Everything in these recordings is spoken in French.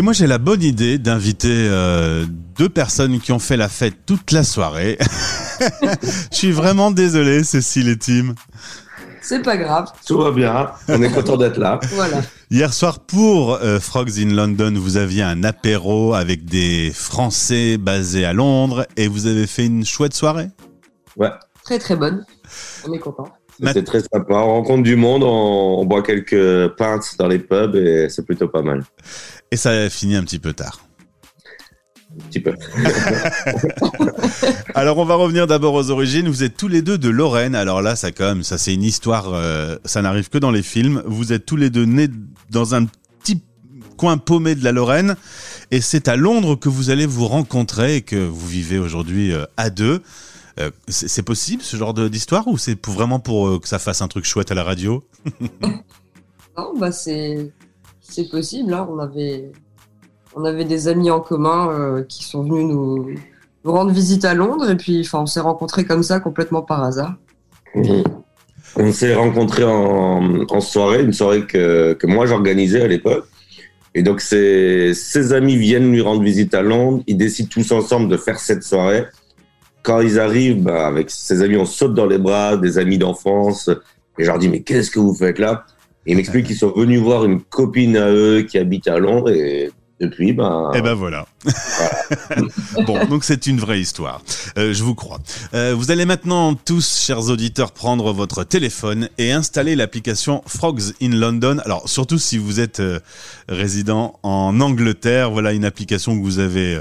Et moi j'ai la bonne idée d'inviter euh, deux personnes qui ont fait la fête toute la soirée. Je suis vraiment désolé, Cécile et Tim. C'est pas grave. Tout va bien, on est content d'être là. Voilà. Hier soir, pour euh, Frogs in London, vous aviez un apéro avec des Français basés à Londres et vous avez fait une chouette soirée? Ouais, Très très bonne. On est content. C'était très sympa. On rencontre du monde, on, on boit quelques pintes dans les pubs et c'est plutôt pas mal. et ça a fini un petit peu tard. Un petit peu. Alors on va revenir d'abord aux origines. Vous êtes tous les deux de Lorraine. Alors là, ça quand même, ça c'est une histoire. euh, ça n'arrive que dans les films. Vous êtes tous les deux nés dans un petit coin paumé de la Lorraine, et c'est à Londres que vous allez vous rencontrer et que vous vivez aujourd'hui euh, à deux. Euh, c'est possible ce genre de- d'histoire ou c'est pour- vraiment pour euh, que ça fasse un truc chouette à la radio? Non, bah c'est c'est possible. Hein. On avait on avait des amis en commun euh, qui sont venus nous, nous rendre visite à Londres et puis enfin on s'est rencontrés comme ça complètement par hasard. On s'est rencontrés en, en soirée, une soirée que, que moi j'organisais à l'époque. Et donc ses, ses amis viennent lui rendre visite à Londres. Ils décident tous ensemble de faire cette soirée. Quand ils arrivent, bah, avec ses amis, on saute dans les bras, des amis d'enfance. Et je leur dis, mais qu'est-ce que vous faites là? Et ils m'expliquent qu'ils sont venus voir une copine à eux qui habite à Londres. Et depuis, bah, Eh ben voilà. bon, donc c'est une vraie histoire. Euh, je vous crois. Euh, vous allez maintenant tous, chers auditeurs, prendre votre téléphone et installer l'application Frogs in London. Alors surtout si vous êtes euh, résident en Angleterre, voilà une application que vous avez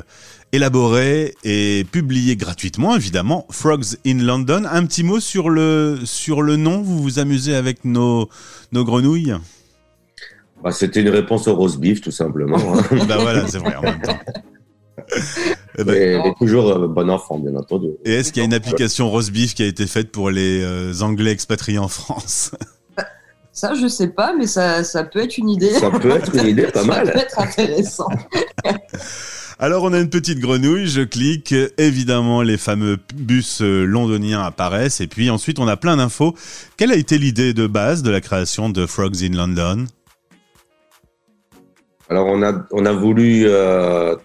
élaborée et publiée gratuitement, évidemment. Frogs in London. Un petit mot sur le sur le nom. Vous vous amusez avec nos nos grenouilles? Bah, c'était une réponse au roast beef, tout simplement. hein. bah voilà, c'est vrai en même temps. Eh ben, Et, et toujours euh, bon enfant, bien entendu. Et est-ce qu'il y a une application Rose Beef qui a été faite pour les euh, Anglais expatriés en France? Ça je sais pas, mais ça, ça peut être une idée. Ça peut être une idée pas Ça mal. peut être intéressant. Alors on a une petite grenouille, je clique, évidemment les fameux bus euh, londoniens apparaissent et puis ensuite on a plein d'infos. Quelle a été l'idée de base de la création de Frogs in London? Alors on a on a voulu euh,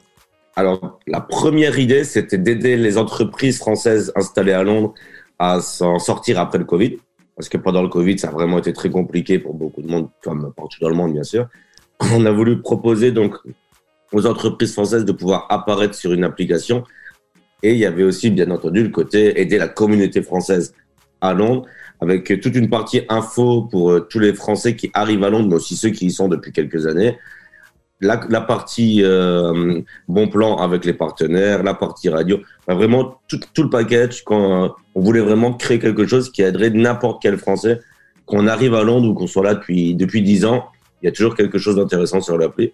alors la première idée c'était d'aider les entreprises françaises installées à Londres à s'en sortir après le Covid. Parce que pendant le Covid ça a vraiment été très compliqué pour beaucoup de monde comme partout dans le monde bien sûr. On a voulu proposer donc aux entreprises françaises de pouvoir apparaître sur une application. Et il y avait aussi bien entendu le côté aider la communauté française à Londres avec toute une partie info pour euh, tous les Français qui arrivent à Londres mais aussi ceux qui y sont depuis quelques années la, partie euh, bon plan avec les partenaires, la partie radio, vraiment tout, tout le package. Quand euh, on voulait vraiment créer quelque chose qui aiderait n'importe quel Français, qu'on arrive à Londres ou qu'on soit là depuis depuis dix ans, il y a toujours quelque chose d'intéressant sur l'appli.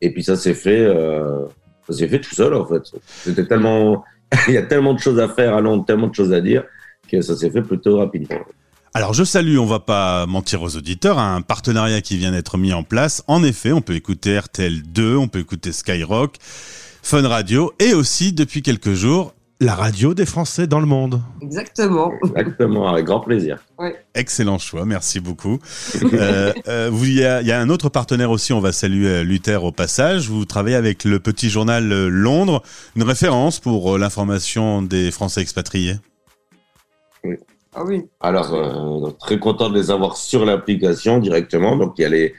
Et puis ça s'est fait, euh, ça s'est fait tout seul en fait. C'était tellement, il y a tellement de choses à faire à Londres, tellement de choses à dire que ça s'est fait plutôt rapidement. Alors je salue, on va pas mentir aux auditeurs, un partenariat qui vient d'être mis en place. En effet, on peut écouter RTL 2, on peut écouter Skyrock, Fun Radio et aussi depuis quelques jours la radio des Français dans le monde. Exactement. Exactement, avec grand plaisir. Excellent choix, merci beaucoup. Euh, euh, vous, il y, a, il y a un autre partenaire aussi, on va saluer euh, Luther au passage. Vous travaillez avec le petit journal euh, Londres, une référence pour euh, l'information des Français expatriés? Ah oui. Alors, euh, très content de les avoir sur l'application directement. Donc, il y a les,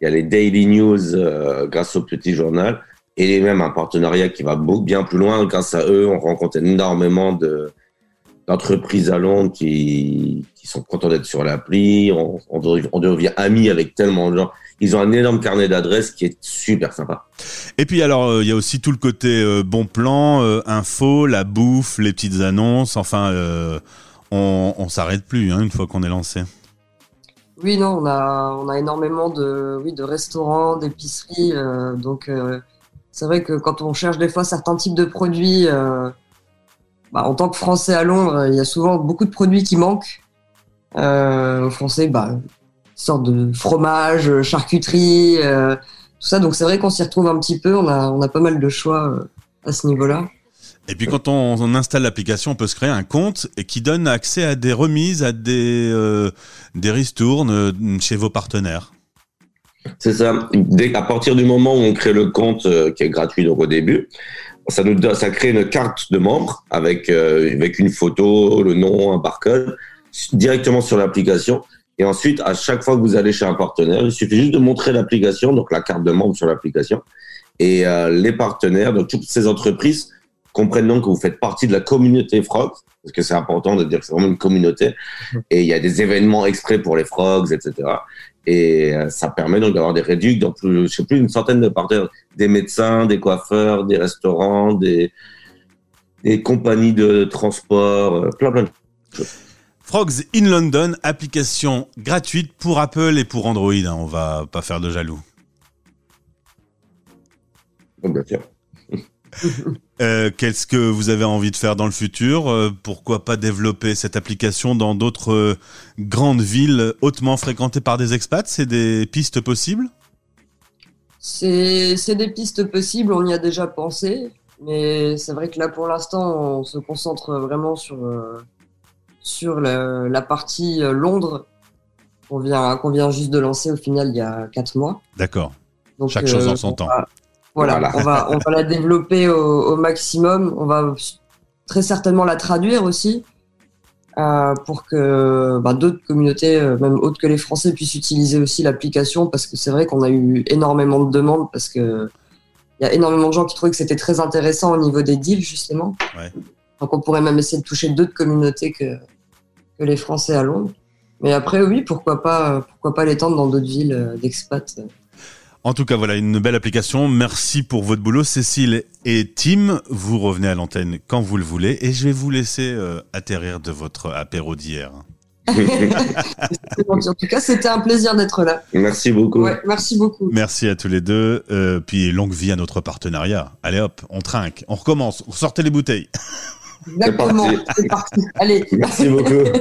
il y a les daily news euh, grâce au petit journal et même un partenariat qui va beaucoup bien plus loin. Grâce à eux, on rencontre énormément de d'entreprises à Londres qui, qui sont contents d'être sur l'appli. On, on, devient, on devient amis avec tellement de gens. Ils ont un énorme carnet d'adresses qui est super sympa. Et puis alors, euh, il y a aussi tout le côté euh, bon plan, euh, info, la bouffe, les petites annonces. Enfin, euh, on, s'arrête plus hein, une fois qu'on est lancé. Oui, non, on a, on a énormément de, oui, de restaurants, d'épiceries. euh, donc, euh, c'est vrai que quand on cherche des fois certains types de produits, euh, bah, en tant que Français à Londres, il y a souvent beaucoup de produits qui manquent. Aux Français, bah, sorte de fromage, charcuterie, tout ça. Donc, c'est vrai qu'on s'y retrouve un petit peu. On a, on a pas mal de choix à ce niveau-là. Et puis quand on, installe l'application, on peut se créer un compte et qui donne accès à des remises, à des, euh, des ristournes euh, chez vos partenaires. C'est ça. Dès, à partir du moment où on crée le compte euh, qui est gratuit donc au début, ça nous ça crée une carte de membre avec euh, avec une photo, le nom, un barcode directement sur l'application. Et ensuite, à chaque fois que vous allez chez un partenaire, il suffit juste de montrer l'application, donc la carte de membre sur l'application. Et les partenaires, donc toutes ces entreprises comprennent donc que vous faites partie de la communauté Frogs, parce que c'est important de dire que c'est vraiment une communauté. Et il y a des événements exprès pour les Frogs, etc. Et euh, ça permet donc d'avoir des réducts dans plus, je sais plus, une centaine de partenaires, des médecins, des coiffeurs, des restaurants, des, des compagnies de transport, euh, plein plein de Frogs in London, application gratuite pour Apple et pour Android. hein, on va pas faire de jaloux. choses, bien sûr. Euh, Qu'est-ce que vous avez envie de faire dans le futur Euh, Pourquoi pas développer cette application dans d'autres euh, grandes villes hautement fréquentées par des expats? C'est des pistes possibles? C'est des pistes possibles, on y a déjà pensé, mais c'est vrai que là pour l'instant on se concentre vraiment sur, sur la, la partie Londres qu'on vient, qu'on vient juste de lancer au final il y a quatre mois. D'accord. Chaque chose en on son temps. va- Voilà, Voilà. On, va, on va la développer au, au maximum. On va très certainement la traduire aussi euh, pour que bah, d'autres communautés, euh, même autres que les Français, puissent utiliser aussi l'application parce que c'est vrai qu'on a eu énormément de demandes parce que il y a énormément de gens qui trouvaient que c'était très intéressant au niveau des deals justement. Ouais. Donc on pourrait même essayer de toucher d'autres communautés que, que les Français à Londres. Mais après oui, pourquoi pas, pourquoi pas l'étendre dans d'autres villes euh, d'expats. En tout cas, voilà, une belle application. Merci pour votre boulot. Cécile et Tim, vous revenez à l'antenne quand vous le voulez et je vais vous laisser euh, atterrir de votre apéro d'hier. En tout cas, c'était un plaisir d'être là. Merci beaucoup. Ouais, merci beaucoup. Merci à tous les deux. Euh, puis longue vie à notre partenariat. Allez hop, on trinque, on recommence. Sortez les bouteilles. Exactement. parti. C'est parti. Allez. Merci beaucoup.